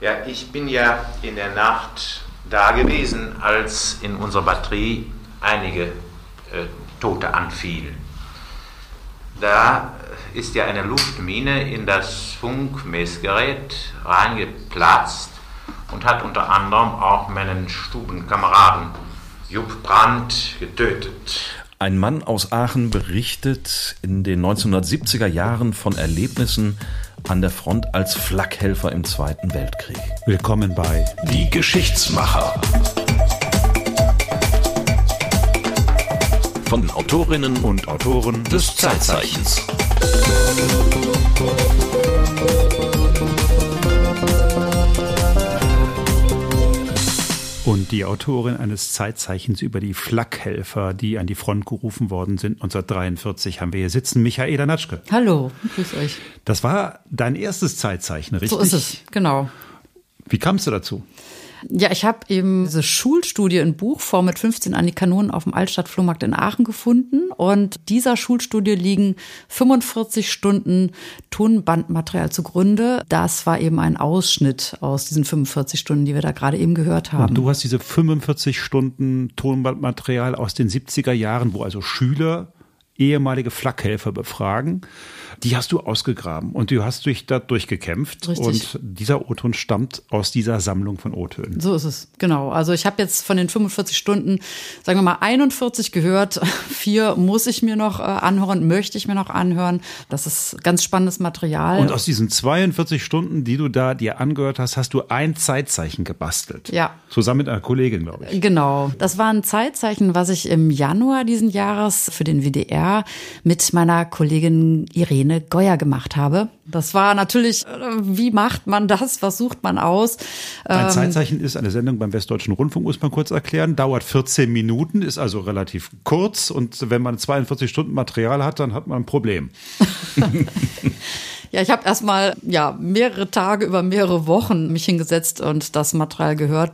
Ja, ich bin ja in der Nacht da gewesen, als in unserer Batterie einige äh, Tote anfielen. Da ist ja eine Luftmine in das Funkmessgerät reingeplatzt und hat unter anderem auch meinen Stubenkameraden Jupp Brandt getötet. Ein Mann aus Aachen berichtet in den 1970er Jahren von Erlebnissen an der Front als Flakhelfer im Zweiten Weltkrieg. Willkommen bei Die Geschichtsmacher. Von den Autorinnen und Autoren des Zeitzeichens. Und die Autorin eines Zeitzeichens über die Flakhelfer, die an die Front gerufen worden sind, 1943 haben wir hier sitzen, Michaela Natschke. Hallo, grüß euch. Das war dein erstes Zeitzeichen, richtig? So ist es, genau. Wie kamst du dazu? Ja, ich habe eben diese Schulstudie in Buchform mit 15 an die Kanonen auf dem Altstadtflohmarkt in Aachen gefunden. Und dieser Schulstudie liegen 45 Stunden Tonbandmaterial zugrunde. Das war eben ein Ausschnitt aus diesen 45 Stunden, die wir da gerade eben gehört haben. Und du hast diese 45 Stunden Tonbandmaterial aus den 70er Jahren, wo also Schüler ehemalige Flakhelfer befragen. Die hast du ausgegraben und du hast dich da durchgekämpft. Richtig. Und dieser O-Ton stammt aus dieser Sammlung von O-Tönen. So ist es, genau. Also ich habe jetzt von den 45 Stunden, sagen wir mal, 41 gehört. Vier muss ich mir noch äh, anhören, möchte ich mir noch anhören. Das ist ganz spannendes Material. Und aus diesen 42 Stunden, die du da dir angehört hast, hast du ein Zeitzeichen gebastelt. Ja. Zusammen mit einer Kollegin, glaube ich. Genau. Das war ein Zeitzeichen, was ich im Januar diesen Jahres für den WDR mit meiner Kollegin Irene Geuer gemacht habe. Das war natürlich, äh, wie macht man das? Was sucht man aus? Ein Ähm, Zeitzeichen ist eine Sendung beim Westdeutschen Rundfunk, muss man kurz erklären. Dauert 14 Minuten, ist also relativ kurz. Und wenn man 42 Stunden Material hat, dann hat man ein Problem. Ja, ich habe erstmal ja mehrere Tage über mehrere Wochen mich hingesetzt und das Material gehört.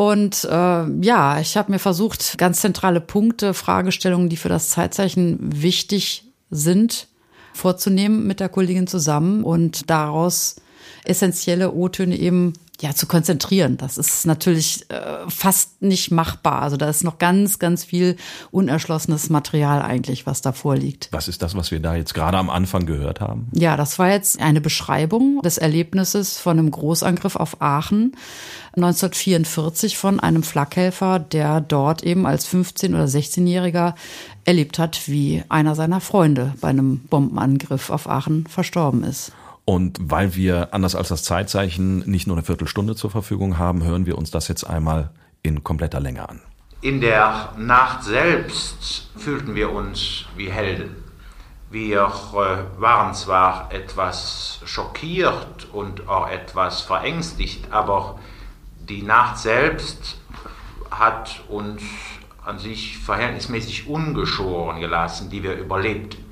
Und äh, ja, ich habe mir versucht, ganz zentrale Punkte, Fragestellungen, die für das Zeitzeichen wichtig sind, vorzunehmen mit der Kollegin zusammen und daraus essentielle O-Töne eben ja zu konzentrieren. Das ist natürlich äh, fast nicht machbar. Also da ist noch ganz, ganz viel unerschlossenes Material eigentlich, was da vorliegt. Was ist das, was wir da jetzt gerade am Anfang gehört haben? Ja, das war jetzt eine Beschreibung des Erlebnisses von einem Großangriff auf Aachen 1944 von einem Flakhelfer, der dort eben als 15- oder 16-Jähriger erlebt hat, wie einer seiner Freunde bei einem Bombenangriff auf Aachen verstorben ist. Und weil wir, anders als das Zeitzeichen, nicht nur eine Viertelstunde zur Verfügung haben, hören wir uns das jetzt einmal in kompletter Länge an. In der Nacht selbst fühlten wir uns wie Helden. Wir äh, waren zwar etwas schockiert und auch etwas verängstigt, aber die Nacht selbst hat uns an sich verhältnismäßig ungeschoren gelassen, die wir überlebten.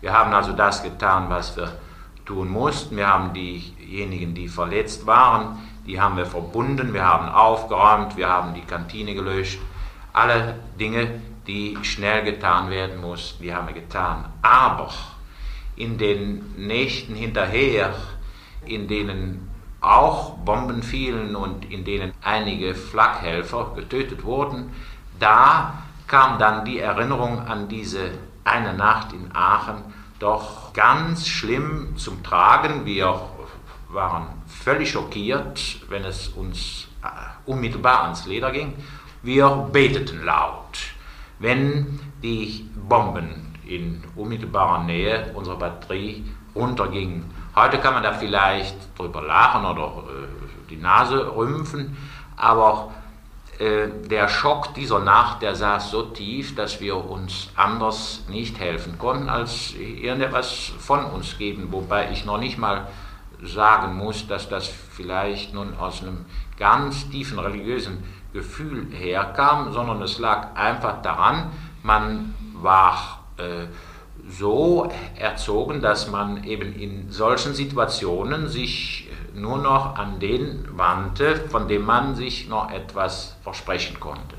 Wir haben also das getan, was wir tun mussten. Wir haben diejenigen, die verletzt waren, die haben wir verbunden, wir haben aufgeräumt, wir haben die Kantine gelöscht. Alle Dinge, die schnell getan werden mussten, die haben wir getan. Aber in den Nächten hinterher, in denen auch Bomben fielen und in denen einige Flakhelfer getötet wurden, da kam dann die Erinnerung an diese eine Nacht in Aachen doch ganz schlimm zum Tragen. Wir waren völlig schockiert, wenn es uns äh, unmittelbar ans Leder ging. Wir beteten laut, wenn die Bomben in unmittelbarer Nähe unserer Batterie runtergingen. Heute kann man da vielleicht drüber lachen oder äh, die Nase rümpfen, aber äh, der Schock dieser Nacht, der saß so tief, dass wir uns anders nicht helfen konnten, als irgendetwas von uns geben. Wobei ich noch nicht mal sagen muss, dass das vielleicht nun aus einem ganz tiefen religiösen Gefühl herkam, sondern es lag einfach daran, man war äh, so erzogen, dass man eben in solchen Situationen sich nur noch an den wandte, von dem man sich noch etwas versprechen konnte.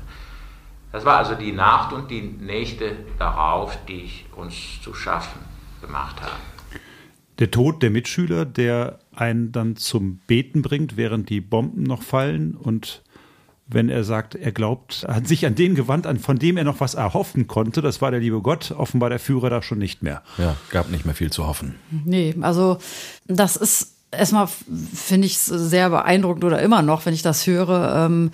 Das war also die Nacht und die Nächte darauf, die uns zu schaffen gemacht haben. Der Tod der Mitschüler, der einen dann zum Beten bringt, während die Bomben noch fallen und wenn er sagt, er glaubt, hat sich an den gewandt, an, von dem er noch was erhoffen konnte. Das war der liebe Gott. Offenbar der Führer da schon nicht mehr. Ja, gab nicht mehr viel zu hoffen. Nee, also das ist erstmal, finde ich es sehr beeindruckend oder immer noch, wenn ich das höre. Ähm,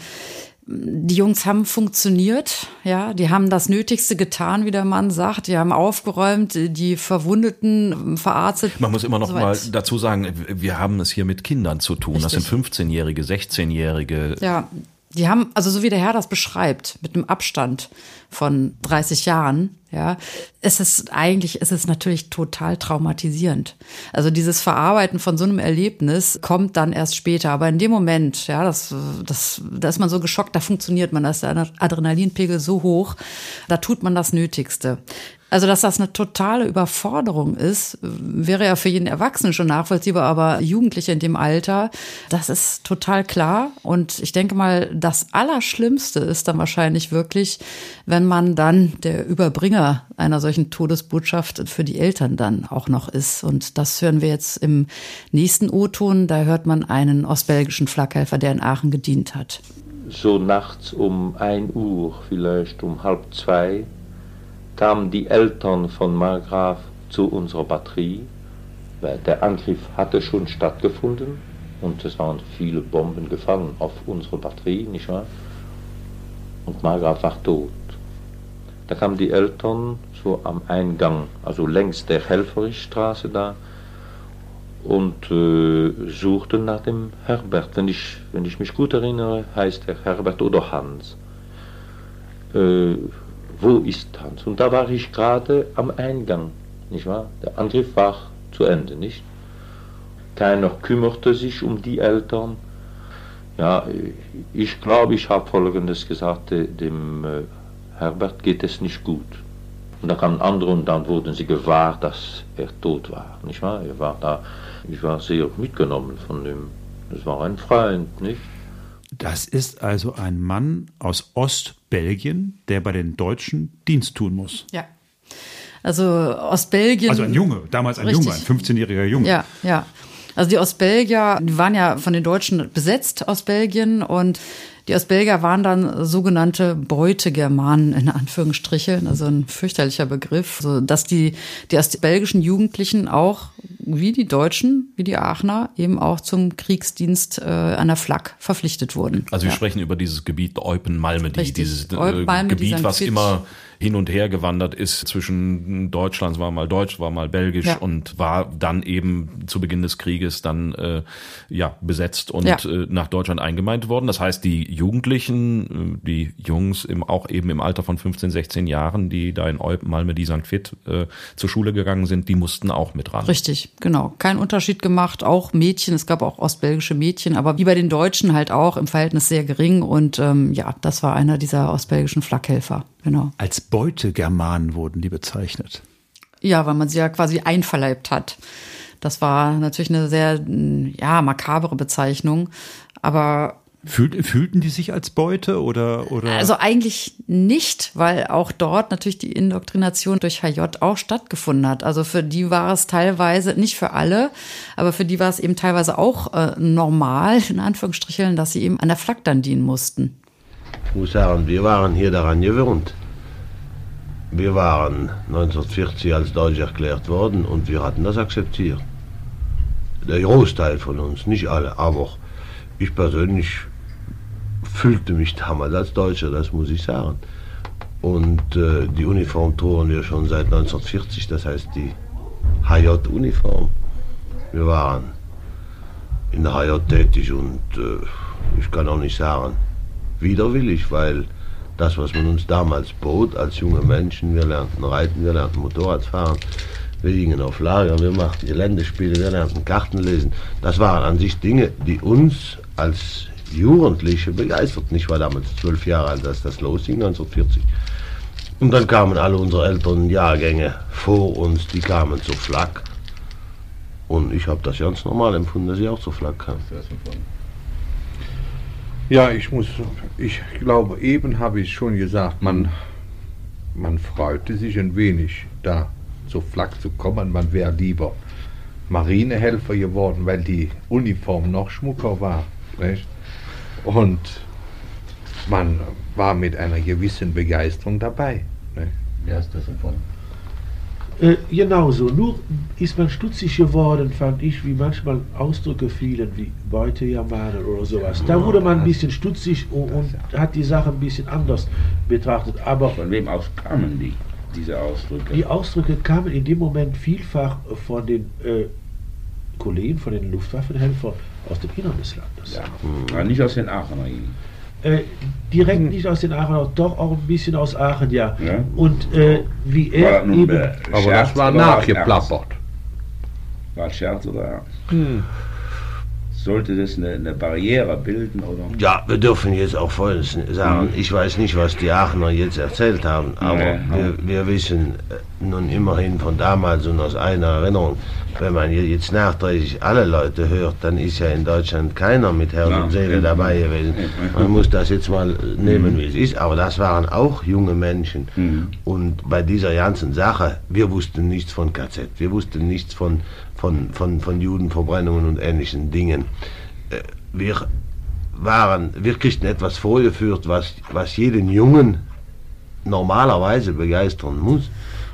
die Jungs haben funktioniert, ja, die haben das Nötigste getan, wie der Mann sagt. Die haben aufgeräumt, die Verwundeten verarztet. Man muss immer noch so mal dazu sagen, wir haben es hier mit Kindern zu tun. Richtig. Das sind 15-Jährige, 16-Jährige. Ja, die haben, also so wie der Herr das beschreibt, mit einem Abstand von 30 Jahren, ja, es ist eigentlich, es ist natürlich total traumatisierend. Also dieses Verarbeiten von so einem Erlebnis kommt dann erst später. Aber in dem Moment, ja, das, das, da ist man so geschockt, da funktioniert man, da ist der Adrenalinpegel so hoch, da tut man das Nötigste. Also, dass das eine totale Überforderung ist, wäre ja für jeden Erwachsenen schon nachvollziehbar, aber Jugendliche in dem Alter, das ist total klar. Und ich denke mal, das Allerschlimmste ist dann wahrscheinlich wirklich, wenn man dann der Überbringer einer solchen Todesbotschaft für die Eltern dann auch noch ist. Und das hören wir jetzt im nächsten O-Ton. Da hört man einen ostbelgischen Flakhelfer, der in Aachen gedient hat. So nachts um ein Uhr, vielleicht um halb zwei, kamen die Eltern von Margraf zu unserer Batterie. Der Angriff hatte schon stattgefunden und es waren viele Bomben gefallen auf unsere Batterie, nicht wahr? Und Margraf war tot. Da kamen die Eltern so am Eingang, also längs der Helferichstraße da, und äh, suchten nach dem Herbert. Wenn ich, wenn ich mich gut erinnere, heißt er Herbert oder Hans. Äh, wo ist Hans? Und da war ich gerade am Eingang, nicht wahr? Der Angriff war zu Ende, nicht? Keiner kümmerte sich um die Eltern. Ja, ich glaube, ich habe Folgendes gesagt, dem äh, Herbert geht es nicht gut. Und da kamen andere und dann wurden sie gewahr, dass er tot war, nicht wahr? Er war da, ich war sehr mitgenommen von dem, das war ein Freund, nicht? Das ist also ein Mann aus Ostbelgien, der bei den Deutschen Dienst tun muss. Ja. Also Ostbelgien. Also ein Junge, damals ein richtig. Junge, ein 15-jähriger Junge. Ja, ja. Also die Ostbelgier, die waren ja von den Deutschen besetzt aus Belgien und die Ostbelgier waren dann sogenannte Beutegermanen in Anführungsstrichen, also ein fürchterlicher Begriff, so dass die die ostbelgischen Jugendlichen auch wie die Deutschen, wie die Aachener eben auch zum Kriegsdienst äh, an der Flak verpflichtet wurden. Also wir ja. sprechen über dieses Gebiet Eupen-Malmedy, dieses äh, Gebiet, was immer hin und her gewandert ist zwischen Deutschland, war mal deutsch, war mal belgisch ja. und war dann eben zu Beginn des Krieges dann äh, ja besetzt und ja. äh, nach Deutschland eingemeint worden. Das heißt, die Jugendlichen, äh, die Jungs im, auch eben im Alter von 15, 16 Jahren, die da in Eupen, Malme, die St. Fit äh, zur Schule gegangen sind, die mussten auch mit ran. Richtig, genau. Kein Unterschied gemacht. Auch Mädchen, es gab auch ostbelgische Mädchen, aber wie bei den Deutschen halt auch im Verhältnis sehr gering. Und ähm, ja, das war einer dieser ostbelgischen Flakhelfer. Genau. Als Beutegermanen wurden die bezeichnet. Ja, weil man sie ja quasi einverleibt hat. Das war natürlich eine sehr, ja, makabere Bezeichnung. Aber Fühl, fühlten die sich als Beute oder, oder? Also eigentlich nicht, weil auch dort natürlich die Indoktrination durch HJ auch stattgefunden hat. Also für die war es teilweise, nicht für alle, aber für die war es eben teilweise auch äh, normal, in Anführungsstrichen, dass sie eben an der Flak dann dienen mussten. Ich muss sagen, wir waren hier daran gewöhnt. Wir waren 1940 als Deutsch erklärt worden und wir hatten das akzeptiert. Der Großteil von uns, nicht alle, aber ich persönlich fühlte mich damals als Deutscher, das muss ich sagen. Und äh, die Uniform trugen wir schon seit 1940, das heißt die HJ-Uniform. Wir waren in der HJ tätig und äh, ich kann auch nicht sagen, widerwillig, weil das, was man uns damals bot als junge Menschen, wir lernten Reiten, wir lernten Motorradfahren, wir gingen auf Lager, wir machten Geländespiele, wir lernten Karten lesen. Das waren an sich Dinge, die uns als Jugendliche begeisterten. Ich war damals zwölf Jahre alt, als das losging, 1940. Und dann kamen alle unsere älteren Jahrgänge vor uns, die kamen zur Flak. Und ich habe das ganz normal empfunden, dass sie auch zur Flak kamen. Ja, ich muss, ich glaube, eben habe ich schon gesagt, man, man freute sich ein wenig, da zur Flak zu kommen. Man wäre lieber Marinehelfer geworden, weil die Uniform noch schmucker war. Nicht? Und man war mit einer gewissen Begeisterung dabei. Nicht? Ja, ist das davon? Äh, genauso. Nur ist man stutzig geworden, fand ich, wie manchmal Ausdrücke fielen, wie Beutejamanen oder sowas. Da wurde man ein bisschen stutzig und, und hat die Sache ein bisschen anders betrachtet. Aber von wem aus kamen die, diese Ausdrücke? Die Ausdrücke kamen in dem Moment vielfach von den äh, Kollegen, von den Luftwaffenhelfern aus dem Innern des Landes. Ja, nicht aus den Aachener. Äh, direkt hm. nicht aus den Aachen, doch auch ein bisschen aus Aachen, ja. ja. Und äh, wie er eben. Aber das war nachgeplappert. War Scherz oder hm. Sollte das eine, eine, Barriere bilden? Oder? Ja, wir dürfen jetzt auch Folgendes sagen. Hm. Ich weiß nicht, was die Aachener jetzt erzählt haben, aber ja, wir, wir, wissen äh, nun immerhin von damals und aus einer Erinnerung, wenn man jetzt nachträglich alle Leute hört, dann ist ja in Deutschland keiner mit Herz und Seele dabei gewesen. Man muss das jetzt mal nehmen, mhm. wie es ist. Aber das waren auch junge Menschen. Mhm. Und bei dieser ganzen Sache, wir wussten nichts von KZ, wir wussten nichts von, von, von, von Judenverbrennungen und ähnlichen Dingen. Äh, wir waren, wir kriegten etwas vorgeführt, was, was jeden Jungen normalerweise begeistern muss.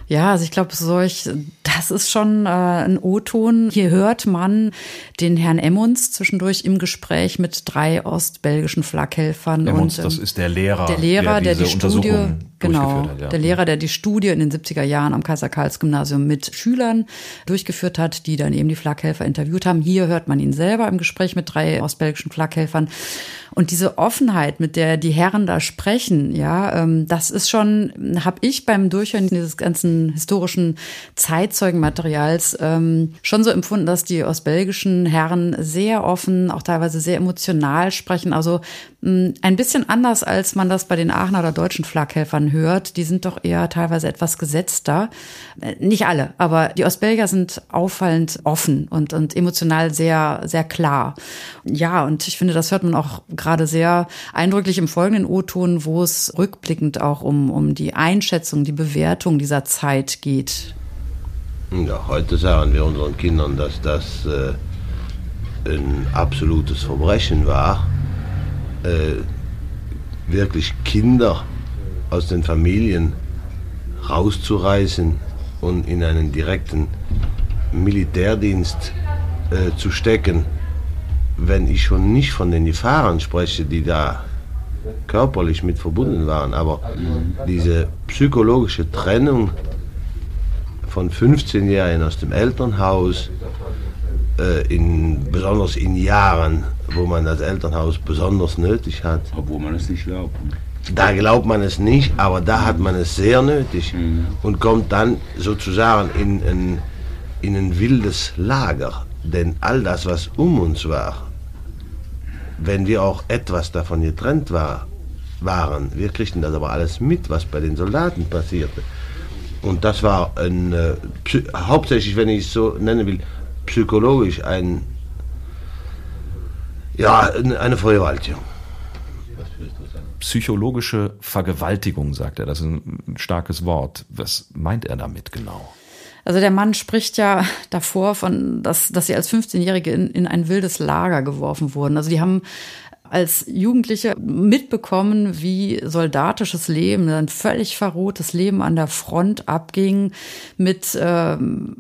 Ja, also ich glaube, solch, das ist schon äh, ein O-Ton. Hier hört man den Herrn Emmons zwischendurch im Gespräch mit drei ostbelgischen Flakhelfern. Emmons, und, ähm, das ist der Lehrer, der Lehrer, der, der die Studie, genau, hat, ja. der Lehrer, der die Studie in den 70er Jahren am Kaiser-Karls-Gymnasium mit Schülern durchgeführt hat, die dann eben die Flakhelfer interviewt haben. Hier hört man ihn selber im Gespräch mit drei ostbelgischen Flakhelfern. Und diese Offenheit, mit der die Herren da sprechen, ja, ähm, das ist schon, habe ich beim Durchhören dieses ganzen historischen Zeitzeugenmaterials ähm, schon so empfunden, dass die ostbelgischen Herren sehr offen, auch teilweise sehr emotional sprechen. Also mh, ein bisschen anders, als man das bei den Aachener oder deutschen Flakhelfern hört. Die sind doch eher teilweise etwas gesetzter. Äh, nicht alle, aber die Ostbelgier sind auffallend offen und, und emotional sehr, sehr klar. Ja, und ich finde, das hört man auch gerade sehr eindrücklich im folgenden O-Ton, wo es rückblickend auch um, um die Einschätzung, die Bewertung dieser Zeit geht. Ja, heute sagen wir unseren Kindern, dass das äh, ein absolutes Verbrechen war, äh, wirklich Kinder aus den Familien rauszureißen und in einen direkten Militärdienst äh, zu stecken. Wenn ich schon nicht von den Gefahren spreche, die da körperlich mit verbunden waren, aber diese psychologische Trennung von 15-Jährigen aus dem Elternhaus, äh, in, besonders in Jahren, wo man das Elternhaus besonders nötig hat. Obwohl man es nicht glaubt. Da glaubt man es nicht, aber da hat man es sehr nötig mhm. und kommt dann sozusagen in ein, in ein wildes Lager. Denn all das, was um uns war, wenn wir auch etwas davon getrennt war, waren, wir kriegten das aber alles mit, was bei den Soldaten passierte. Und das war ein, äh, hauptsächlich, wenn ich es so nennen will, psychologisch ein, ja, eine Vergewaltigung. Psychologische Vergewaltigung, sagt er. Das ist ein starkes Wort. Was meint er damit genau? Also der Mann spricht ja davor von, dass, dass sie als 15-Jährige in, in ein wildes Lager geworfen wurden. Also die haben als Jugendliche mitbekommen, wie soldatisches Leben, ein völlig verrohtes Leben an der Front abging, mit äh,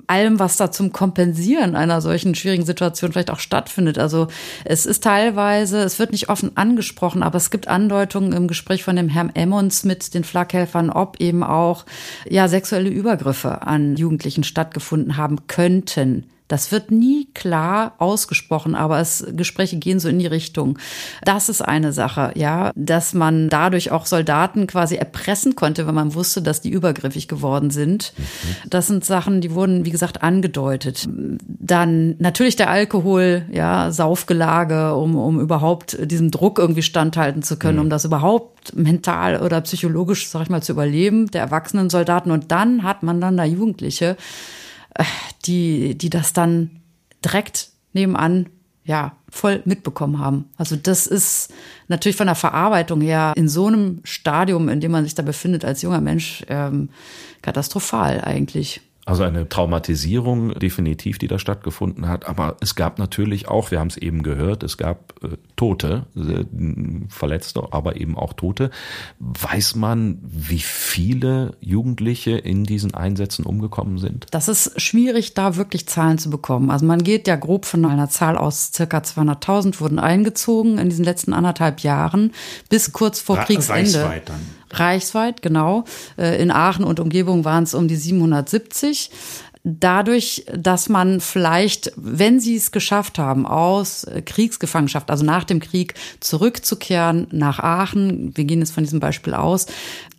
allem, was da zum Kompensieren einer solchen schwierigen Situation vielleicht auch stattfindet. Also es ist teilweise, es wird nicht offen angesprochen, aber es gibt Andeutungen im Gespräch von dem Herrn Emmons mit den Flakhelfern, ob eben auch ja sexuelle Übergriffe an Jugendlichen stattgefunden haben könnten. Das wird nie klar ausgesprochen, aber es, Gespräche gehen so in die Richtung. Das ist eine Sache, ja, dass man dadurch auch Soldaten quasi erpressen konnte, wenn man wusste, dass die übergriffig geworden sind. Mhm. Das sind Sachen, die wurden, wie gesagt, angedeutet. Dann natürlich der Alkohol, ja, Saufgelage, um, um überhaupt diesem Druck irgendwie standhalten zu können, mhm. um das überhaupt mental oder psychologisch, sag ich mal, zu überleben, der erwachsenen Soldaten. Und dann hat man dann da Jugendliche, die, die das dann direkt nebenan ja, voll mitbekommen haben. Also das ist natürlich von der Verarbeitung her in so einem Stadium, in dem man sich da befindet als junger Mensch, ähm, katastrophal eigentlich. Also eine Traumatisierung definitiv, die da stattgefunden hat. Aber es gab natürlich auch, wir haben es eben gehört, es gab äh, Tote, äh, Verletzte, aber eben auch Tote. Weiß man, wie viele Jugendliche in diesen Einsätzen umgekommen sind? Das ist schwierig, da wirklich Zahlen zu bekommen. Also man geht ja grob von einer Zahl aus, circa 200.000 wurden eingezogen in diesen letzten anderthalb Jahren bis kurz vor Kriegsende. Reichsweit dann. Reichsweit, genau. Äh, in Aachen und Umgebung waren es um die 770 dadurch, dass man vielleicht, wenn sie es geschafft haben, aus Kriegsgefangenschaft, also nach dem Krieg zurückzukehren nach Aachen, wir gehen jetzt von diesem Beispiel aus,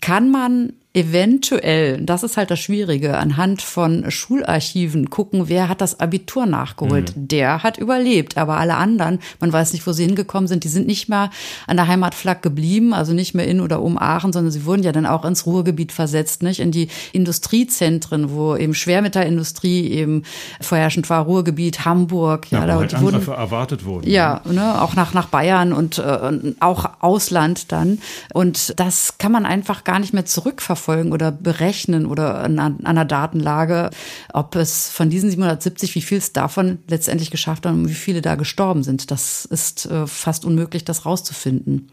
kann man eventuell, das ist halt das Schwierige, anhand von Schularchiven gucken, wer hat das Abitur nachgeholt. Mhm. Der hat überlebt, aber alle anderen, man weiß nicht, wo sie hingekommen sind, die sind nicht mehr an der Heimatflagge geblieben, also nicht mehr in oder um Aachen, sondern sie wurden ja dann auch ins Ruhrgebiet versetzt, nicht in die Industriezentren, wo eben Schwermetallindustrie eben vorherrschend war, Ruhrgebiet, Hamburg, ja, ja da halt wurden erwartet wurden. Ja, ne, auch nach nach Bayern und äh, auch Ausland dann und das kann man einfach gar nicht mehr zurückverfolgen nachverfolgen oder berechnen oder an, einer Datenlage, ob es von diesen 770, wie viel es davon letztendlich geschafft hat und wie viele da gestorben sind. Das ist äh, fast unmöglich, das rauszufinden.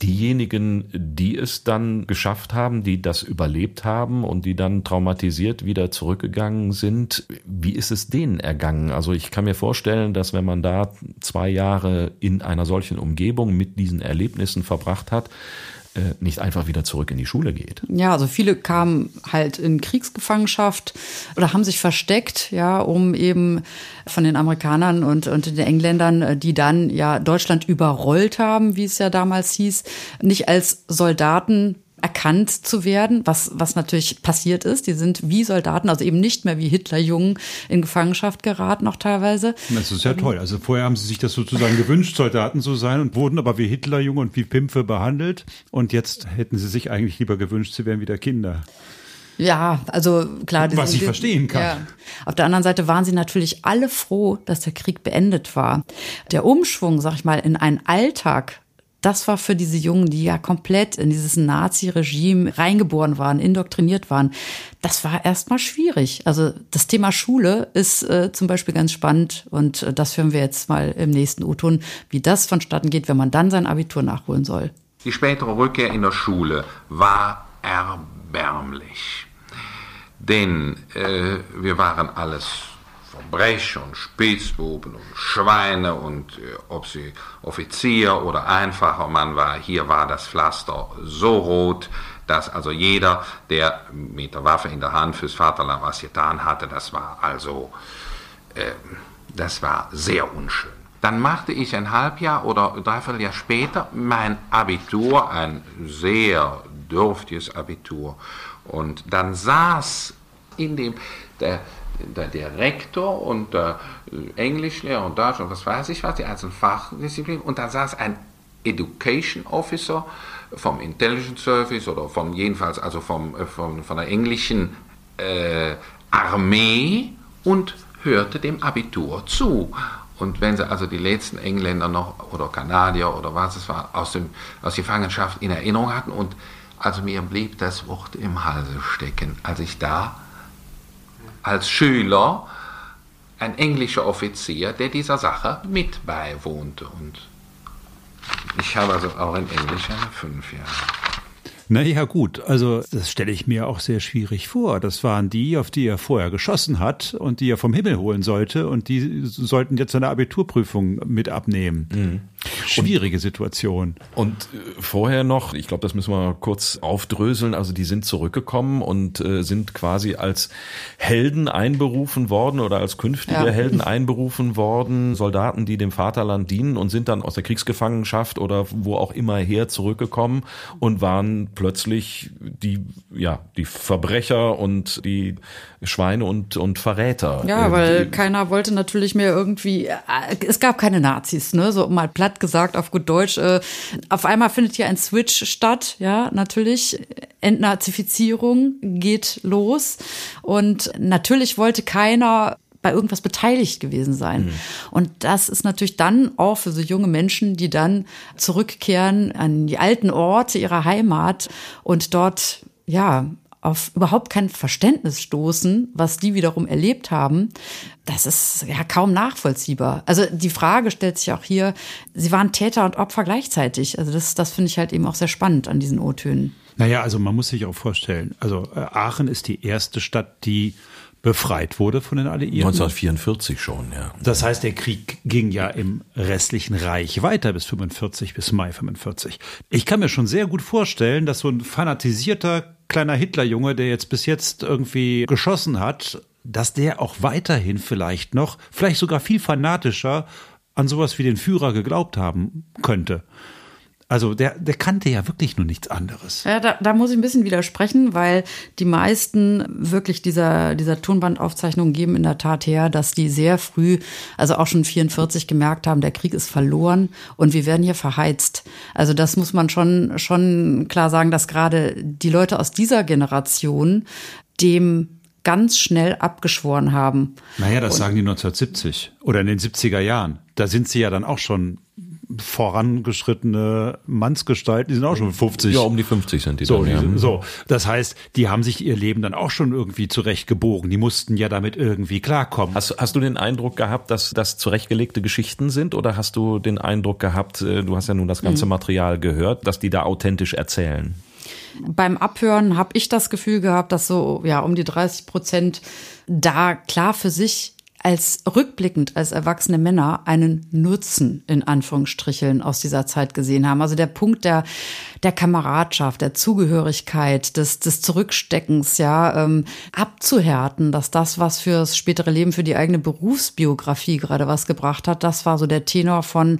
Diejenigen, die es dann geschafft haben, die das überlebt haben und die dann traumatisiert wieder zurückgegangen sind, wie ist es denen ergangen? Also ich kann mir vorstellen, dass wenn man da zwei Jahre in einer solchen Umgebung mit diesen Erlebnissen verbracht hat, nicht einfach wieder zurück in die Schule geht. Ja, also viele kamen halt in Kriegsgefangenschaft oder haben sich versteckt, ja, um eben von den Amerikanern und, und den Engländern, äh, die dann ja Deutschland überrollt haben, wie es ja damals hieß, nicht als Soldaten erkannt zu werden, was, was natürlich passiert ist. Die sind wie Soldaten, also eben nicht mehr wie Hitlerjungen in Gefangenschaft geraten, auch teilweise. Das ist ja toll. Also vorher haben sie sich das sozusagen gewünscht, Soldaten zu sein und wurden aber wie Hitlerjunge und wie Pimpfe behandelt. Und jetzt hätten sie sich eigentlich lieber gewünscht, sie wären wieder Kinder. Ja, also klar. Was ich verstehen kann. Ja. Auf der anderen Seite waren sie natürlich alle froh, dass der Krieg beendet war. Der Umschwung, sag ich mal, in einen Alltag das war für diese Jungen, die ja komplett in dieses Nazi-Regime reingeboren waren, indoktriniert waren, das war erstmal schwierig. Also das Thema Schule ist äh, zum Beispiel ganz spannend und äh, das hören wir jetzt mal im nächsten U-Ton, wie das vonstatten geht, wenn man dann sein Abitur nachholen soll. Die spätere Rückkehr in der Schule war erbärmlich, denn äh, wir waren alles Verbrecher und Spitzbuben und Schweine und äh, ob sie Offizier oder einfacher Mann war, hier war das Pflaster so rot, dass also jeder, der mit der Waffe in der Hand fürs Vaterland was getan hatte, das war also, äh, das war sehr unschön. Dann machte ich ein Halbjahr oder dreiviertel Jahr später mein Abitur, ein sehr dürftiges Abitur. Und dann saß in dem, der, der, der Rektor und der Englischlehrer und Deutsch und was weiß ich was, die einzelnen Fachdisziplinen, und da saß ein Education Officer vom Intelligence Service oder vom jedenfalls also vom, äh, vom von der englischen äh, Armee und hörte dem Abitur zu. Und wenn sie also die letzten Engländer noch oder Kanadier oder was es war aus, dem, aus Gefangenschaft in Erinnerung hatten und also mir blieb das Wort im Halse stecken, als ich da als Schüler ein englischer Offizier, der dieser Sache mit beiwohnte. Und ich habe also auch in Englisch eine 5 Jahre. Naja, gut, also das stelle ich mir auch sehr schwierig vor. Das waren die, auf die er vorher geschossen hat und die er vom Himmel holen sollte und die sollten jetzt seine Abiturprüfung mit abnehmen. Mhm. Schwierige Situation. Und äh, vorher noch, ich glaube, das müssen wir kurz aufdröseln, also die sind zurückgekommen und äh, sind quasi als Helden einberufen worden oder als künftige ja. Helden einberufen worden, Soldaten, die dem Vaterland dienen und sind dann aus der Kriegsgefangenschaft oder wo auch immer her zurückgekommen und waren plötzlich die, ja, die Verbrecher und die Schweine und, und Verräter. Ja, weil keiner wollte natürlich mehr irgendwie, äh, es gab keine Nazis, ne, so mal platt gesagt auf gut Deutsch. Äh, auf einmal findet hier ein Switch statt, ja, natürlich. Entnazifizierung geht los und natürlich wollte keiner bei irgendwas beteiligt gewesen sein. Mhm. Und das ist natürlich dann auch für so junge Menschen, die dann zurückkehren an die alten Orte ihrer Heimat und dort, ja, auf überhaupt kein Verständnis stoßen, was die wiederum erlebt haben, das ist ja kaum nachvollziehbar. Also die Frage stellt sich auch hier, sie waren Täter und Opfer gleichzeitig. Also das, das finde ich halt eben auch sehr spannend an diesen O-Tönen. Naja, also man muss sich auch vorstellen, also äh, Aachen ist die erste Stadt, die befreit wurde von den Alliierten. 1944 schon, ja. Das heißt, der Krieg ging ja im restlichen Reich weiter bis 45, bis Mai 45. Ich kann mir schon sehr gut vorstellen, dass so ein fanatisierter kleiner Hitlerjunge, der jetzt bis jetzt irgendwie geschossen hat, dass der auch weiterhin vielleicht noch, vielleicht sogar viel fanatischer an sowas wie den Führer geglaubt haben könnte. Also der, der kannte ja wirklich nur nichts anderes. Ja, da, da muss ich ein bisschen widersprechen, weil die meisten wirklich dieser, dieser Tonbandaufzeichnungen geben in der Tat her, dass die sehr früh, also auch schon 44 gemerkt haben, der Krieg ist verloren und wir werden hier verheizt. Also das muss man schon, schon klar sagen, dass gerade die Leute aus dieser Generation dem ganz schnell abgeschworen haben. Naja, das und sagen die 1970 oder in den 70er Jahren. Da sind sie ja dann auch schon vorangeschrittene Mannsgestalten, die sind auch schon 50. Ja, um die 50 sind die so, dann, ja. So, das heißt, die haben sich ihr Leben dann auch schon irgendwie zurechtgebogen. Die mussten ja damit irgendwie klarkommen. Hast, hast du den Eindruck gehabt, dass das zurechtgelegte Geschichten sind oder hast du den Eindruck gehabt, äh, du hast ja nun das ganze mhm. Material gehört, dass die da authentisch erzählen? Beim Abhören habe ich das Gefühl gehabt, dass so ja um die 30 Prozent da klar für sich als rückblickend als erwachsene Männer einen Nutzen in Anführungsstricheln aus dieser Zeit gesehen haben. Also der Punkt der, der Kameradschaft, der Zugehörigkeit, des, des Zurücksteckens, ja, ähm, abzuhärten, dass das, was fürs spätere Leben, für die eigene Berufsbiografie gerade was gebracht hat, das war so der Tenor von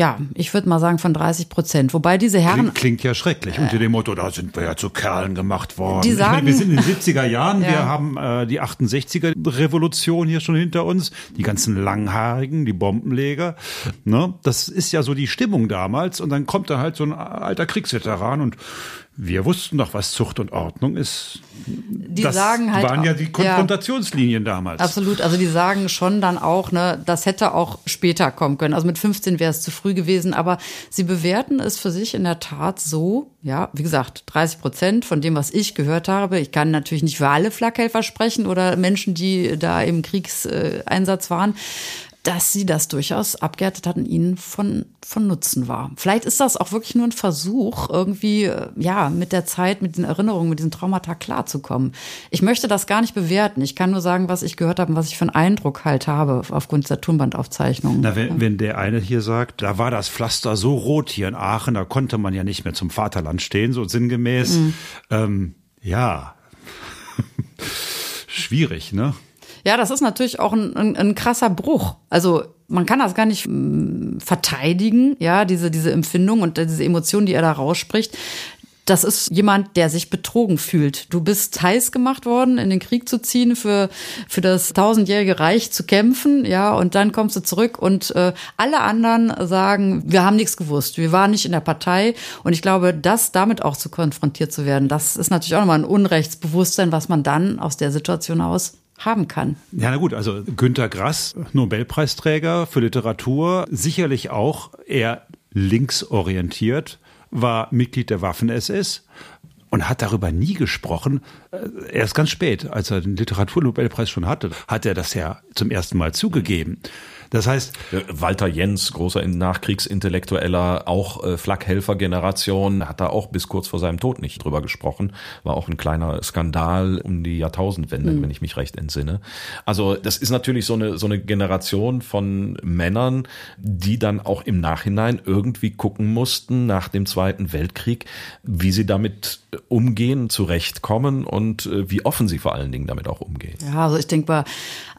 ja, ich würde mal sagen von 30 Prozent. Wobei diese Herren. Klingt, klingt ja schrecklich. Unter dem Motto, da sind wir ja zu Kerlen gemacht worden. Die sagen, meine, wir sind in den 70er Jahren, ja. wir haben äh, die 68er Revolution hier schon hinter uns, die ganzen Langhaarigen, die Bombenleger. Ne? Das ist ja so die Stimmung damals. Und dann kommt da halt so ein alter Kriegsveteran und wir wussten doch, was Zucht und Ordnung ist. Die das sagen halt. waren ja die Konfrontationslinien ja, damals. Absolut. Also die sagen schon dann auch, ne, das hätte auch später kommen können. Also mit 15 wäre es zu früh gewesen. Aber sie bewerten es für sich in der Tat so, ja, wie gesagt, 30 Prozent von dem, was ich gehört habe. Ich kann natürlich nicht für alle Flakhelfer sprechen oder Menschen, die da im Kriegseinsatz waren dass sie das durchaus abgehärtet hatten, ihnen von, von Nutzen war. Vielleicht ist das auch wirklich nur ein Versuch, irgendwie, äh, ja, mit der Zeit, mit den Erinnerungen, mit diesen Traumata klarzukommen. Ich möchte das gar nicht bewerten. Ich kann nur sagen, was ich gehört habe und was ich für einen Eindruck halt habe aufgrund der Tonbandaufzeichnung. Na, wenn, wenn der eine hier sagt, da war das Pflaster so rot hier in Aachen, da konnte man ja nicht mehr zum Vaterland stehen, so sinngemäß. Mhm. Ähm, ja. Schwierig, ne? Ja, das ist natürlich auch ein, ein, ein krasser Bruch. Also man kann das gar nicht mm, verteidigen, ja, diese, diese Empfindung und diese Emotion, die er da rausspricht. Das ist jemand, der sich betrogen fühlt. Du bist heiß gemacht worden, in den Krieg zu ziehen, für, für das tausendjährige Reich zu kämpfen, ja, und dann kommst du zurück und äh, alle anderen sagen, wir haben nichts gewusst, wir waren nicht in der Partei. Und ich glaube, das damit auch zu konfrontiert zu werden, das ist natürlich auch nochmal ein Unrechtsbewusstsein, was man dann aus der Situation aus haben kann. Ja, na gut, also Günter Grass, Nobelpreisträger für Literatur, sicherlich auch eher linksorientiert, war Mitglied der Waffen-SS und hat darüber nie gesprochen. Äh, erst ganz spät, als er den Literaturnobelpreis schon hatte, hat er das ja zum ersten Mal zugegeben. Das heißt, Walter Jens, großer Nachkriegsintellektueller, auch äh, Flakhelfer-Generation, hat da auch bis kurz vor seinem Tod nicht drüber gesprochen. War auch ein kleiner Skandal um die Jahrtausendwende, mhm. wenn ich mich recht entsinne. Also das ist natürlich so eine so eine Generation von Männern, die dann auch im Nachhinein irgendwie gucken mussten nach dem Zweiten Weltkrieg, wie sie damit umgehen, zurechtkommen und äh, wie offen sie vor allen Dingen damit auch umgehen. Ja, also ich denke bei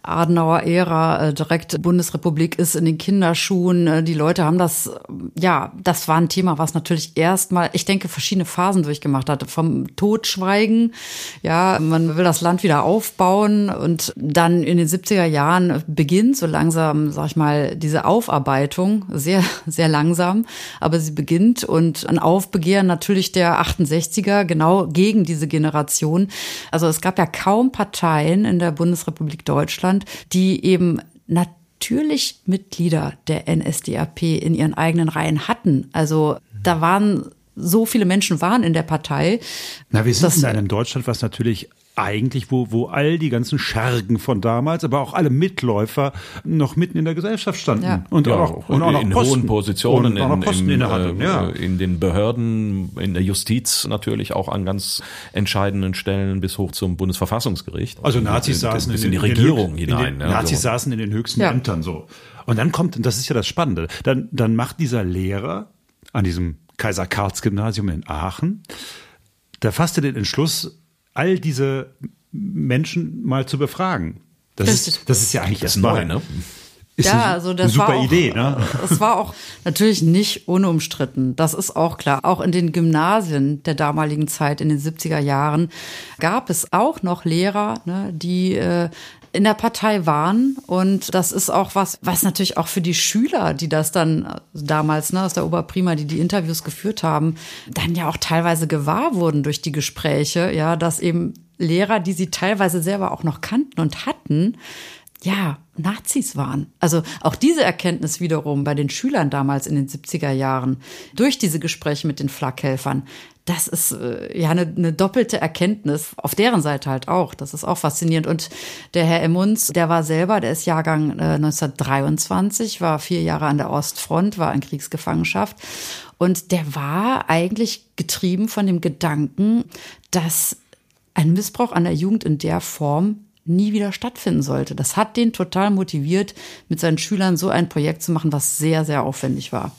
Adenauer Ära, äh, direkt Bundesrepublik ist in den Kinderschuhen. Äh, die Leute haben das, ja, das war ein Thema, was natürlich erstmal, ich denke, verschiedene Phasen durchgemacht hatte. Vom Totschweigen, ja, man will das Land wieder aufbauen und dann in den 70er Jahren beginnt so langsam, sag ich mal, diese Aufarbeitung, sehr, sehr langsam, aber sie beginnt und ein Aufbegehren natürlich der 68er genau gegen diese Generation. Also es gab ja kaum Parteien in der Bundesrepublik Deutschland, die eben natürlich Mitglieder der NSDAP in ihren eigenen Reihen hatten. Also da waren so viele Menschen waren in der Partei. Na, wir sind in einem Deutschland, was natürlich eigentlich, wo, wo all die ganzen Schergen von damals, aber auch alle Mitläufer noch mitten in der Gesellschaft standen. Ja. Und, ja, auch, und auch noch in Posten. hohen Positionen, in, Posten im, in, ja. Äh, in den Behörden, in der Justiz natürlich auch an ganz entscheidenden Stellen bis hoch zum Bundesverfassungsgericht. Also Nazis in, saßen bis in, in die Regierung in hinein. Den, Nazis so. saßen in den höchsten Ämtern so. Und dann kommt, und das ist ja das Spannende, dann, dann macht dieser Lehrer an diesem Kaiser-Karls-Gymnasium in Aachen, da fasste den Entschluss, all diese Menschen mal zu befragen. Das, das ist, das ist ja eigentlich das neu, ne? Ist ja, also das super war auch, Idee, ne? Das war auch natürlich nicht unumstritten. Das ist auch klar. Auch in den Gymnasien der damaligen Zeit, in den 70er Jahren, gab es auch noch Lehrer, ne, die äh, in der Partei waren. Und das ist auch was, was natürlich auch für die Schüler, die das dann äh, damals ne, aus der Oberprima, die die Interviews geführt haben, dann ja auch teilweise gewahr wurden durch die Gespräche, ja, dass eben Lehrer, die sie teilweise selber auch noch kannten und hatten, ja, Nazis waren. Also auch diese Erkenntnis wiederum bei den Schülern damals in den 70er Jahren durch diese Gespräche mit den Flakhelfern, das ist äh, ja eine, eine doppelte Erkenntnis, auf deren Seite halt auch. Das ist auch faszinierend. Und der Herr Emmons, der war selber, der ist Jahrgang äh, 1923, war vier Jahre an der Ostfront, war in Kriegsgefangenschaft. Und der war eigentlich getrieben von dem Gedanken, dass ein Missbrauch an der Jugend in der Form nie wieder stattfinden sollte. Das hat den total motiviert, mit seinen Schülern so ein Projekt zu machen, was sehr, sehr aufwendig war.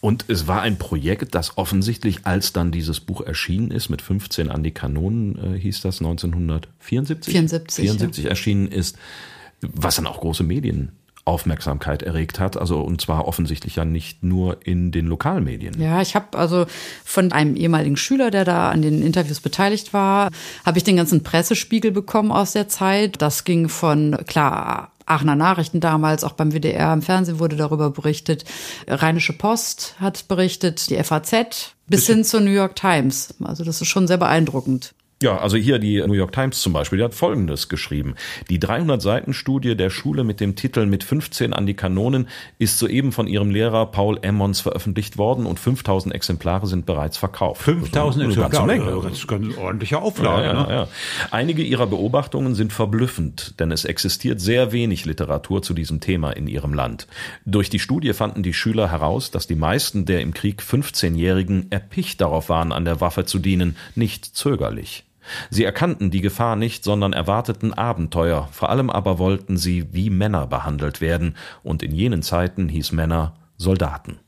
Und es war ein Projekt, das offensichtlich, als dann dieses Buch erschienen ist, mit 15 an die Kanonen, äh, hieß das 1974? 74. 74 ja. erschienen ist, was dann auch große Medien Aufmerksamkeit erregt hat. Also und zwar offensichtlich ja nicht nur in den Lokalmedien. Ja, ich habe also von einem ehemaligen Schüler, der da an den Interviews beteiligt war, habe ich den ganzen Pressespiegel bekommen aus der Zeit. Das ging von klar Aachener Nachrichten damals, auch beim WDR im Fernsehen wurde darüber berichtet. Rheinische Post hat berichtet, die FAZ bis hin zur New York Times. Also das ist schon sehr beeindruckend. Ja, also hier die New York Times zum Beispiel, die hat Folgendes geschrieben. Die 300-Seiten-Studie der Schule mit dem Titel Mit 15 an die Kanonen ist soeben von ihrem Lehrer Paul Emmons veröffentlicht worden und 5000 Exemplare sind bereits verkauft. 5000 also Exemplare? Das ist eine ordentliche Auflage. Ja, ja, ne? ja. Einige ihrer Beobachtungen sind verblüffend, denn es existiert sehr wenig Literatur zu diesem Thema in ihrem Land. Durch die Studie fanden die Schüler heraus, dass die meisten der im Krieg 15-Jährigen erpicht darauf waren, an der Waffe zu dienen, nicht zögerlich. Sie erkannten die Gefahr nicht, sondern erwarteten Abenteuer, vor allem aber wollten sie wie Männer behandelt werden, und in jenen Zeiten hieß Männer Soldaten.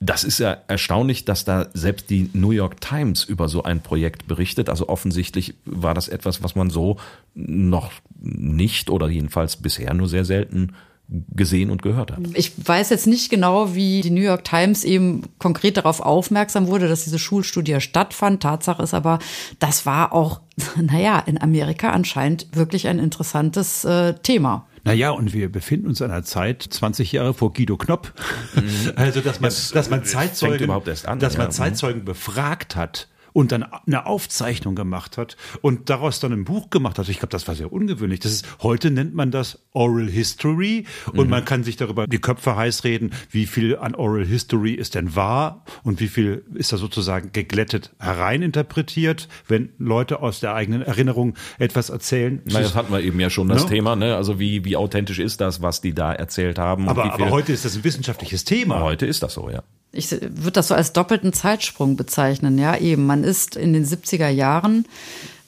Das ist ja erstaunlich, dass da selbst die New York Times über so ein Projekt berichtet. Also offensichtlich war das etwas, was man so noch nicht oder jedenfalls bisher nur sehr selten gesehen und gehört hat. Ich weiß jetzt nicht genau, wie die New York Times eben konkret darauf aufmerksam wurde, dass diese Schulstudie stattfand. Tatsache ist aber, das war auch, naja, in Amerika anscheinend wirklich ein interessantes äh, Thema. Naja, und wir befinden uns in einer Zeit, 20 Jahre vor Guido Knopp, mhm. also dass man, das, dass man Zeitzeugen, an, dass man ja. Zeitzeugen befragt hat und dann eine Aufzeichnung gemacht hat und daraus dann ein Buch gemacht hat. Ich glaube, das war sehr ungewöhnlich. Das ist, heute nennt man das Oral History und mhm. man kann sich darüber die Köpfe heiß reden, wie viel an Oral History ist denn wahr und wie viel ist da sozusagen geglättet hereininterpretiert, wenn Leute aus der eigenen Erinnerung etwas erzählen. Na, das hatten wir eben ja schon das no? Thema, ne? Also wie, wie authentisch ist das, was die da erzählt haben? Aber, aber heute ist das ein wissenschaftliches Thema. Heute ist das so, ja ich würde das so als doppelten Zeitsprung bezeichnen. Ja, eben, man ist in den 70er Jahren,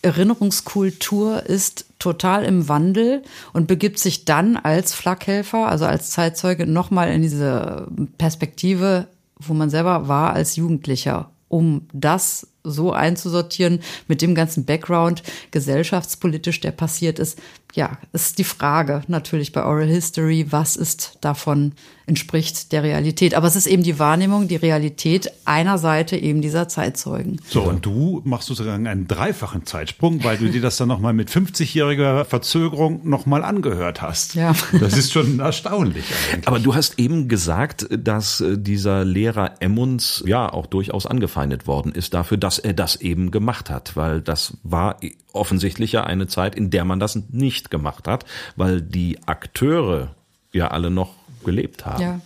Erinnerungskultur ist total im Wandel und begibt sich dann als Flakhelfer, also als Zeitzeuge, nochmal in diese Perspektive, wo man selber war als Jugendlicher, um das so einzusortieren mit dem ganzen Background gesellschaftspolitisch, der passiert ist. Ja, ist die Frage natürlich bei Oral History, was ist davon entspricht der Realität. Aber es ist eben die Wahrnehmung, die Realität einer Seite eben dieser Zeitzeugen. So, und du machst sozusagen einen dreifachen Zeitsprung, weil du dir das dann nochmal mit 50-jähriger Verzögerung nochmal angehört hast. Ja. Das ist schon erstaunlich eigentlich. Aber du hast eben gesagt, dass äh, dieser Lehrer Emmons ja auch durchaus angefeindet worden ist dafür, dass er das eben gemacht hat, weil das war offensichtlich ja eine Zeit, in der man das nicht gemacht hat, weil die Akteure ja alle noch gelebt haben. Ja.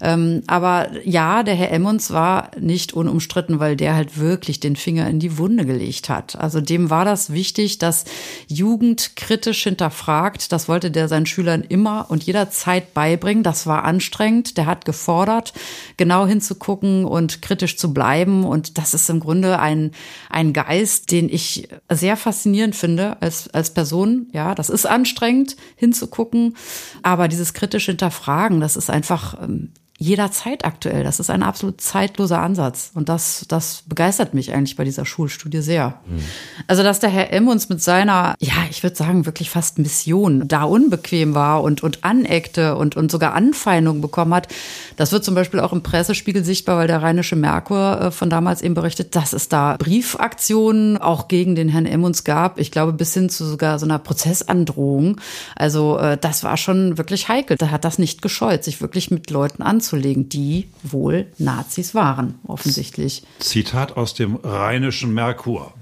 Ähm, aber ja, der Herr Emmons war nicht unumstritten, weil der halt wirklich den Finger in die Wunde gelegt hat. Also dem war das wichtig, dass Jugend kritisch hinterfragt. Das wollte der seinen Schülern immer und jederzeit beibringen. Das war anstrengend. Der hat gefordert, genau hinzugucken und kritisch zu bleiben. Und das ist im Grunde ein, ein Geist, den ich sehr faszinierend finde als, als Person. Ja, das ist anstrengend hinzugucken. Aber dieses kritisch hinterfragen, das ist einfach ähm, jederzeit aktuell. Das ist ein absolut zeitloser Ansatz. Und das, das begeistert mich eigentlich bei dieser Schulstudie sehr. Mhm. Also, dass der Herr M. uns mit seiner, ja, ich würde sagen, wirklich fast Mission da unbequem war und, und aneckte und, und sogar Anfeindungen bekommen hat, das wird zum Beispiel auch im Pressespiegel sichtbar, weil der Rheinische Merkur äh, von damals eben berichtet, dass es da Briefaktionen auch gegen den Herrn M. uns gab. Ich glaube, bis hin zu sogar so einer Prozessandrohung. Also, äh, das war schon wirklich heikel. Da hat das nicht gescheut, sich wirklich mit Leuten anzunehmen anzulegen, die wohl Nazis waren, offensichtlich. Zitat aus dem Rheinischen Merkur.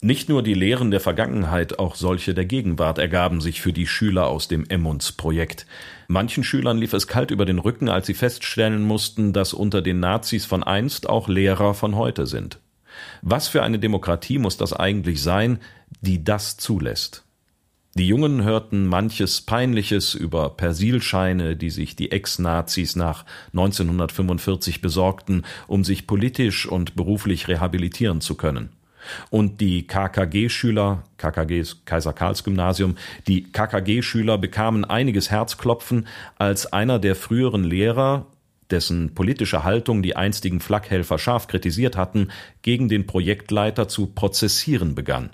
Nicht nur die Lehren der Vergangenheit, auch solche der Gegenwart ergaben sich für die Schüler aus dem Emmons-Projekt. Manchen Schülern lief es kalt über den Rücken, als sie feststellen mussten, dass unter den Nazis von einst auch Lehrer von heute sind. Was für eine Demokratie muss das eigentlich sein, die das zulässt? Die Jungen hörten manches Peinliches über Persilscheine, die sich die Ex-Nazis nach 1945 besorgten, um sich politisch und beruflich rehabilitieren zu können. Und die KKG-Schüler, KKG ist Kaiser Karls Gymnasium, die KKG-Schüler bekamen einiges Herzklopfen, als einer der früheren Lehrer, dessen politische Haltung die einstigen Flakhelfer scharf kritisiert hatten, gegen den Projektleiter zu prozessieren begann.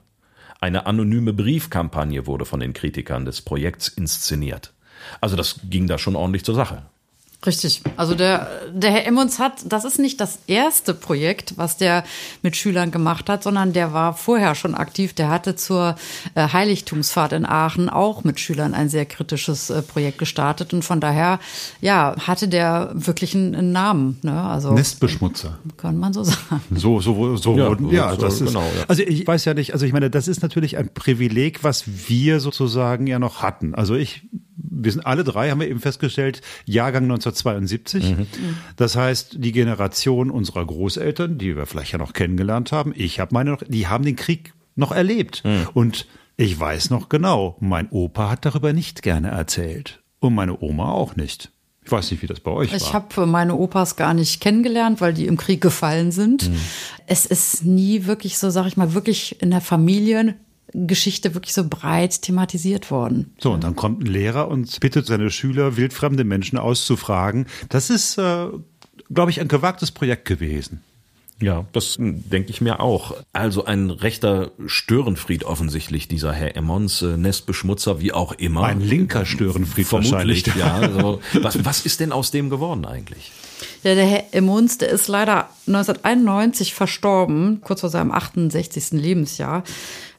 Eine anonyme Briefkampagne wurde von den Kritikern des Projekts inszeniert. Also das ging da schon ordentlich zur Sache. Richtig. Also der, der Herr Emmons hat, das ist nicht das erste Projekt, was der mit Schülern gemacht hat, sondern der war vorher schon aktiv. Der hatte zur äh, Heiligtumsfahrt in Aachen auch mit Schülern ein sehr kritisches äh, Projekt gestartet. Und von daher, ja, hatte der wirklich einen, Namen. Ne? Also, Nestbeschmutzer. Kann man so sagen. So, so, so, ja, wurden, ja, so, das ist, genau, ja. also ich weiß ja nicht, also ich meine, das ist natürlich ein Privileg, was wir sozusagen ja noch hatten. Also ich wir sind alle drei, haben wir eben festgestellt, Jahrgang 1972. Mhm. Das heißt, die Generation unserer Großeltern, die wir vielleicht ja noch kennengelernt haben, ich habe meine noch, die haben den Krieg noch erlebt. Mhm. Und ich weiß noch genau, mein Opa hat darüber nicht gerne erzählt. Und meine Oma auch nicht. Ich weiß nicht, wie das bei euch ich war. Ich habe meine Opas gar nicht kennengelernt, weil die im Krieg gefallen sind. Mhm. Es ist nie wirklich so, sag ich mal, wirklich in der Familie Geschichte wirklich so breit thematisiert worden. So, und dann kommt ein Lehrer und bittet seine Schüler, wildfremde Menschen auszufragen. Das ist, äh, glaube ich, ein gewagtes Projekt gewesen. Ja, das denke ich mir auch. Also ein rechter Störenfried offensichtlich, dieser Herr Emmons, äh, Nestbeschmutzer, wie auch immer. Ein linker Störenfried Vermutlich, wahrscheinlich. ja. Also, was, was ist denn aus dem geworden eigentlich? Ja, der Herr Emmons, der ist leider 1991 verstorben, kurz vor seinem 68. Lebensjahr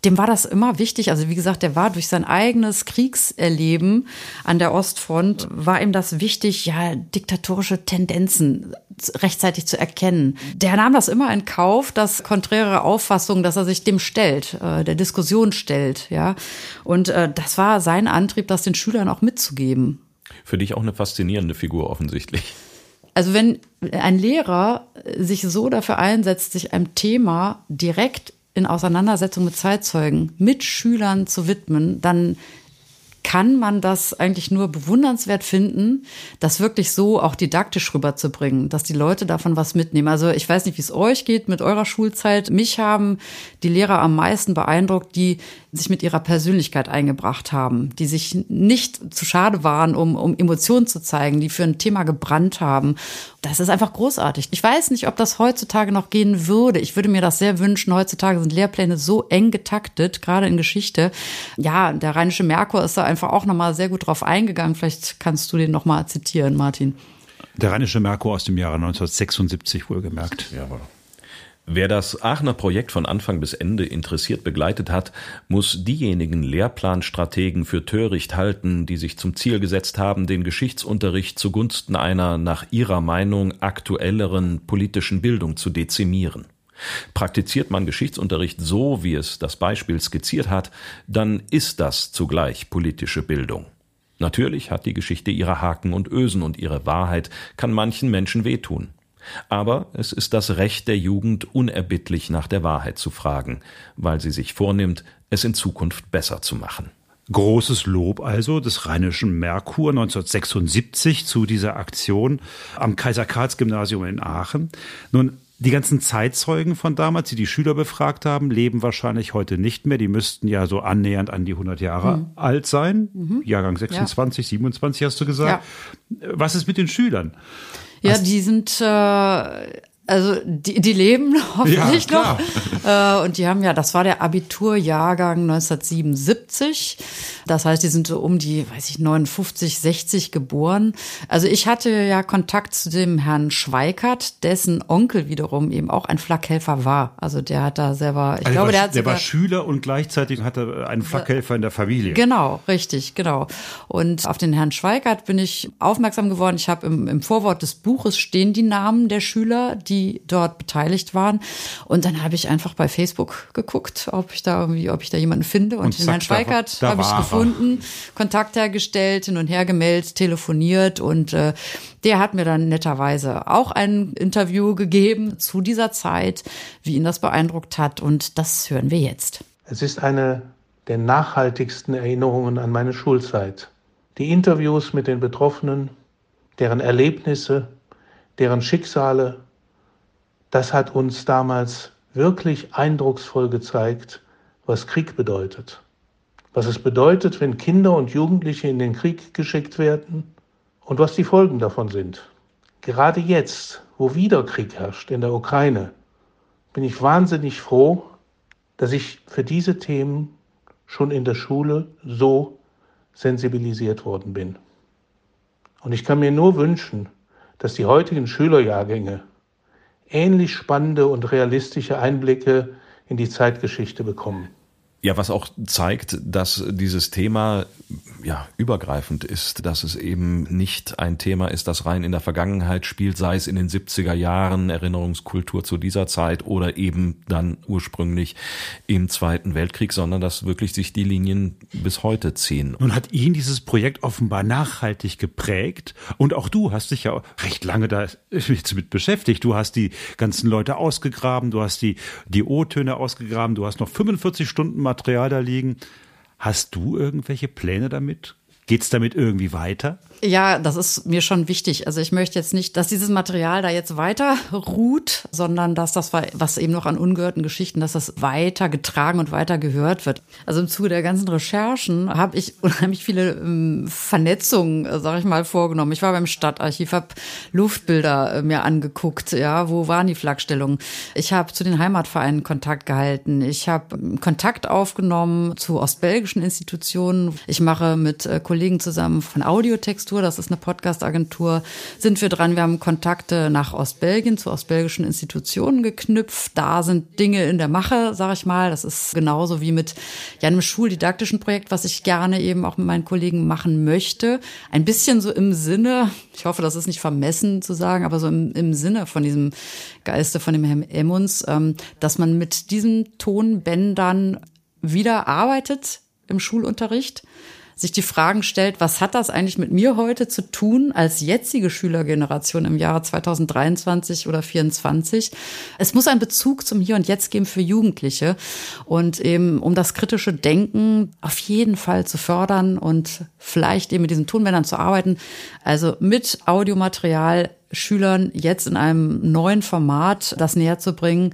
dem war das immer wichtig. Also wie gesagt, der war durch sein eigenes Kriegserleben an der Ostfront, war ihm das wichtig, ja, diktatorische Tendenzen rechtzeitig zu erkennen. Der nahm das immer in Kauf, dass konträre Auffassungen, dass er sich dem stellt, äh, der Diskussion stellt, ja. Und äh, das war sein Antrieb, das den Schülern auch mitzugeben. Für dich auch eine faszinierende Figur offensichtlich. Also wenn ein Lehrer sich so dafür einsetzt, sich einem Thema direkt in Auseinandersetzung mit Zeitzeugen, mit Schülern zu widmen, dann kann man das eigentlich nur bewundernswert finden, das wirklich so auch didaktisch rüberzubringen, dass die Leute davon was mitnehmen. Also ich weiß nicht, wie es euch geht mit eurer Schulzeit. Mich haben die Lehrer am meisten beeindruckt, die sich mit ihrer Persönlichkeit eingebracht haben, die sich nicht zu schade waren, um, um Emotionen zu zeigen, die für ein Thema gebrannt haben. Das ist einfach großartig. Ich weiß nicht, ob das heutzutage noch gehen würde. Ich würde mir das sehr wünschen. Heutzutage sind Lehrpläne so eng getaktet, gerade in Geschichte. Ja, der Rheinische Merkur ist da einfach auch nochmal sehr gut drauf eingegangen. Vielleicht kannst du den nochmal zitieren, Martin. Der Rheinische Merkur aus dem Jahre 1976 wohlgemerkt. Ja, Wer das Aachener Projekt von Anfang bis Ende interessiert begleitet hat, muss diejenigen Lehrplanstrategen für töricht halten, die sich zum Ziel gesetzt haben, den Geschichtsunterricht zugunsten einer nach ihrer Meinung aktuelleren politischen Bildung zu dezimieren. Praktiziert man Geschichtsunterricht so, wie es das Beispiel skizziert hat, dann ist das zugleich politische Bildung. Natürlich hat die Geschichte ihre Haken und Ösen und ihre Wahrheit kann manchen Menschen wehtun. Aber es ist das Recht der Jugend, unerbittlich nach der Wahrheit zu fragen, weil sie sich vornimmt, es in Zukunft besser zu machen. Großes Lob also des Rheinischen Merkur 1976 zu dieser Aktion am Kaiser-Karls-Gymnasium in Aachen. Nun, die ganzen Zeitzeugen von damals, die die Schüler befragt haben, leben wahrscheinlich heute nicht mehr. Die müssten ja so annähernd an die 100 Jahre mhm. alt sein. Mhm. Jahrgang 26, ja. 27 hast du gesagt. Ja. Was ist mit den Schülern? Ja, Hast die sind äh, also die, die leben hoffentlich ja, noch. Äh, und die haben ja, das war der Abiturjahrgang 1977. Das heißt, die sind so um die, weiß ich, 59, 60 geboren. Also ich hatte ja Kontakt zu dem Herrn Schweikert, dessen Onkel wiederum eben auch ein Flakhelfer war. Also der hat da selber, ich also glaube, war, der hat Der war Schüler und gleichzeitig hatte einen Flakhelfer in der Familie. Genau, richtig, genau. Und auf den Herrn Schweikert bin ich aufmerksam geworden. Ich habe im, im Vorwort des Buches stehen die Namen der Schüler, die die dort beteiligt waren. Und dann habe ich einfach bei Facebook geguckt, ob ich da irgendwie, ob ich da jemanden finde. Und, und den Herrn Schweikert habe ich gefunden, Kontakt hergestellt, hin und her gemeldet, telefoniert und äh, der hat mir dann netterweise auch ein Interview gegeben zu dieser Zeit, wie ihn das beeindruckt hat. Und das hören wir jetzt. Es ist eine der nachhaltigsten Erinnerungen an meine Schulzeit. Die Interviews mit den Betroffenen, deren Erlebnisse, deren Schicksale das hat uns damals wirklich eindrucksvoll gezeigt, was Krieg bedeutet. Was es bedeutet, wenn Kinder und Jugendliche in den Krieg geschickt werden und was die Folgen davon sind. Gerade jetzt, wo wieder Krieg herrscht in der Ukraine, bin ich wahnsinnig froh, dass ich für diese Themen schon in der Schule so sensibilisiert worden bin. Und ich kann mir nur wünschen, dass die heutigen Schülerjahrgänge ähnlich spannende und realistische Einblicke in die Zeitgeschichte bekommen. Ja, was auch zeigt, dass dieses Thema ja übergreifend ist, dass es eben nicht ein Thema ist, das rein in der Vergangenheit spielt, sei es in den 70er Jahren Erinnerungskultur zu dieser Zeit oder eben dann ursprünglich im Zweiten Weltkrieg, sondern dass wirklich sich die Linien bis heute ziehen. Nun hat ihn dieses Projekt offenbar nachhaltig geprägt und auch du hast dich ja recht lange da mit beschäftigt. Du hast die ganzen Leute ausgegraben, du hast die die O-Töne ausgegraben, du hast noch 45 Stunden Material da liegen. Hast du irgendwelche Pläne damit? Geht es damit irgendwie weiter? Ja, das ist mir schon wichtig. Also ich möchte jetzt nicht, dass dieses Material da jetzt weiter ruht, sondern dass das, was eben noch an ungehörten Geschichten, dass das weiter getragen und weiter gehört wird. Also im Zuge der ganzen Recherchen habe ich unheimlich viele ähm, Vernetzungen, sag ich mal, vorgenommen. Ich war beim Stadtarchiv, habe Luftbilder äh, mir angeguckt, ja, wo waren die Flakstellungen? Ich habe zu den Heimatvereinen Kontakt gehalten. Ich habe ähm, Kontakt aufgenommen zu ostbelgischen Institutionen. Ich mache mit äh, Kollegen zusammen von Audiotextur, das ist eine Podcast-Agentur, sind wir dran. Wir haben Kontakte nach Ostbelgien zu ostbelgischen Institutionen geknüpft. Da sind Dinge in der Mache, sage ich mal. Das ist genauso wie mit ja, einem schuldidaktischen Projekt, was ich gerne eben auch mit meinen Kollegen machen möchte. Ein bisschen so im Sinne, ich hoffe, das ist nicht vermessen zu sagen, aber so im, im Sinne von diesem Geiste von dem Herrn Emmons, ähm, dass man mit diesen Tonbändern wieder arbeitet im Schulunterricht sich die Fragen stellt, was hat das eigentlich mit mir heute zu tun als jetzige Schülergeneration im Jahre 2023 oder 2024? Es muss einen Bezug zum Hier und Jetzt geben für Jugendliche und eben um das kritische Denken auf jeden Fall zu fördern und vielleicht eben mit diesen Tonbändern zu arbeiten. Also mit Audiomaterial Schülern jetzt in einem neuen Format das näher zu bringen,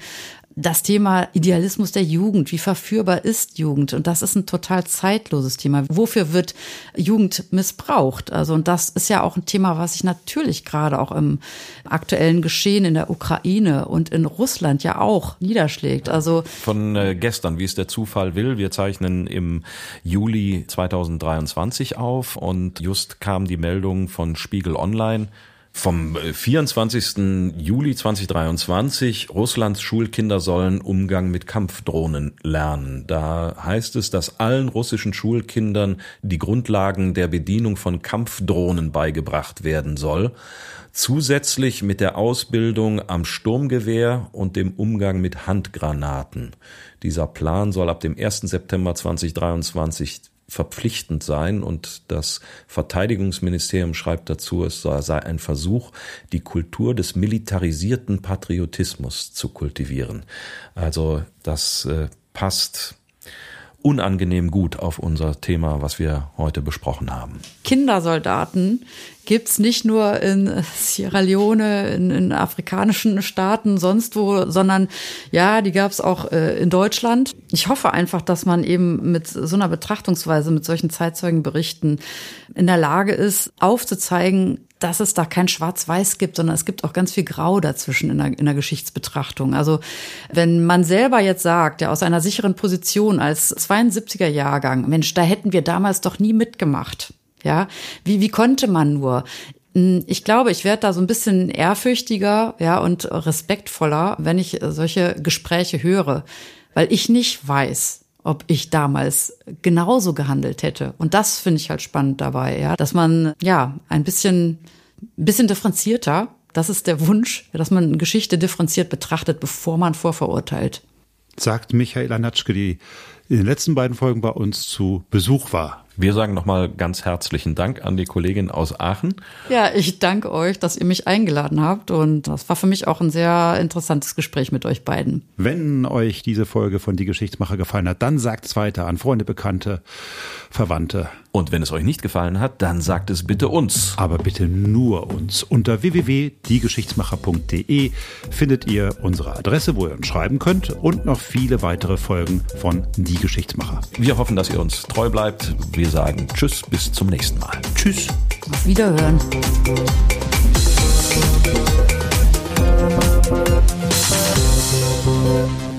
das Thema Idealismus der Jugend, wie verführbar ist Jugend? Und das ist ein total zeitloses Thema. Wofür wird Jugend missbraucht? Also, und das ist ja auch ein Thema, was sich natürlich gerade auch im aktuellen Geschehen in der Ukraine und in Russland ja auch niederschlägt. Also von äh, gestern, wie es der Zufall will, wir zeichnen im Juli 2023 auf und just kam die Meldung von Spiegel Online, vom 24. Äh, Juli 2023, Russlands Schulkinder sollen Umgang mit Kampfdrohnen lernen. Da heißt es, dass allen russischen Schulkindern die Grundlagen der Bedienung von Kampfdrohnen beigebracht werden soll. Zusätzlich mit der Ausbildung am Sturmgewehr und dem Umgang mit Handgranaten. Dieser Plan soll ab dem 1. September 2023 verpflichtend sein und das Verteidigungsministerium schreibt dazu, es sei ein Versuch, die Kultur des militarisierten Patriotismus zu kultivieren. Also das äh, passt unangenehm gut auf unser Thema, was wir heute besprochen haben. Kindersoldaten gibt's nicht nur in Sierra Leone, in, in afrikanischen Staaten, sonst wo, sondern ja, die gab's auch äh, in Deutschland. Ich hoffe einfach, dass man eben mit so einer Betrachtungsweise, mit solchen Zeitzeugenberichten in der Lage ist, aufzuzeigen, dass es da kein Schwarz-Weiß gibt, sondern es gibt auch ganz viel Grau dazwischen in der, in der Geschichtsbetrachtung. Also wenn man selber jetzt sagt, ja aus einer sicheren Position als 72er Jahrgang, Mensch, da hätten wir damals doch nie mitgemacht. Ja, wie, wie konnte man nur? Hm, ich glaube, ich werde da so ein bisschen ehrfürchtiger, ja, und respektvoller, wenn ich solche Gespräche höre, weil ich nicht weiß, ob ich damals genauso gehandelt hätte. Und das finde ich halt spannend dabei, ja, dass man ja ein bisschen, bisschen differenzierter, das ist der Wunsch, dass man Geschichte differenziert betrachtet, bevor man vorverurteilt. Sagt Michael Anatschke, die in den letzten beiden Folgen bei uns zu Besuch war. Wir sagen nochmal ganz herzlichen Dank an die Kollegin aus Aachen. Ja, ich danke euch, dass ihr mich eingeladen habt und das war für mich auch ein sehr interessantes Gespräch mit euch beiden. Wenn euch diese Folge von Die Geschichtsmacher gefallen hat, dann sagt es weiter an Freunde, Bekannte, Verwandte. Und wenn es euch nicht gefallen hat, dann sagt es bitte uns. Aber bitte nur uns. Unter www.diegeschichtsmacher.de findet ihr unsere Adresse, wo ihr uns schreiben könnt und noch viele weitere Folgen von Die Geschichtsmacher. Wir hoffen, dass ihr uns treu bleibt. Wir sagen Tschüss, bis zum nächsten Mal. Tschüss. Auf Wiederhören. Musik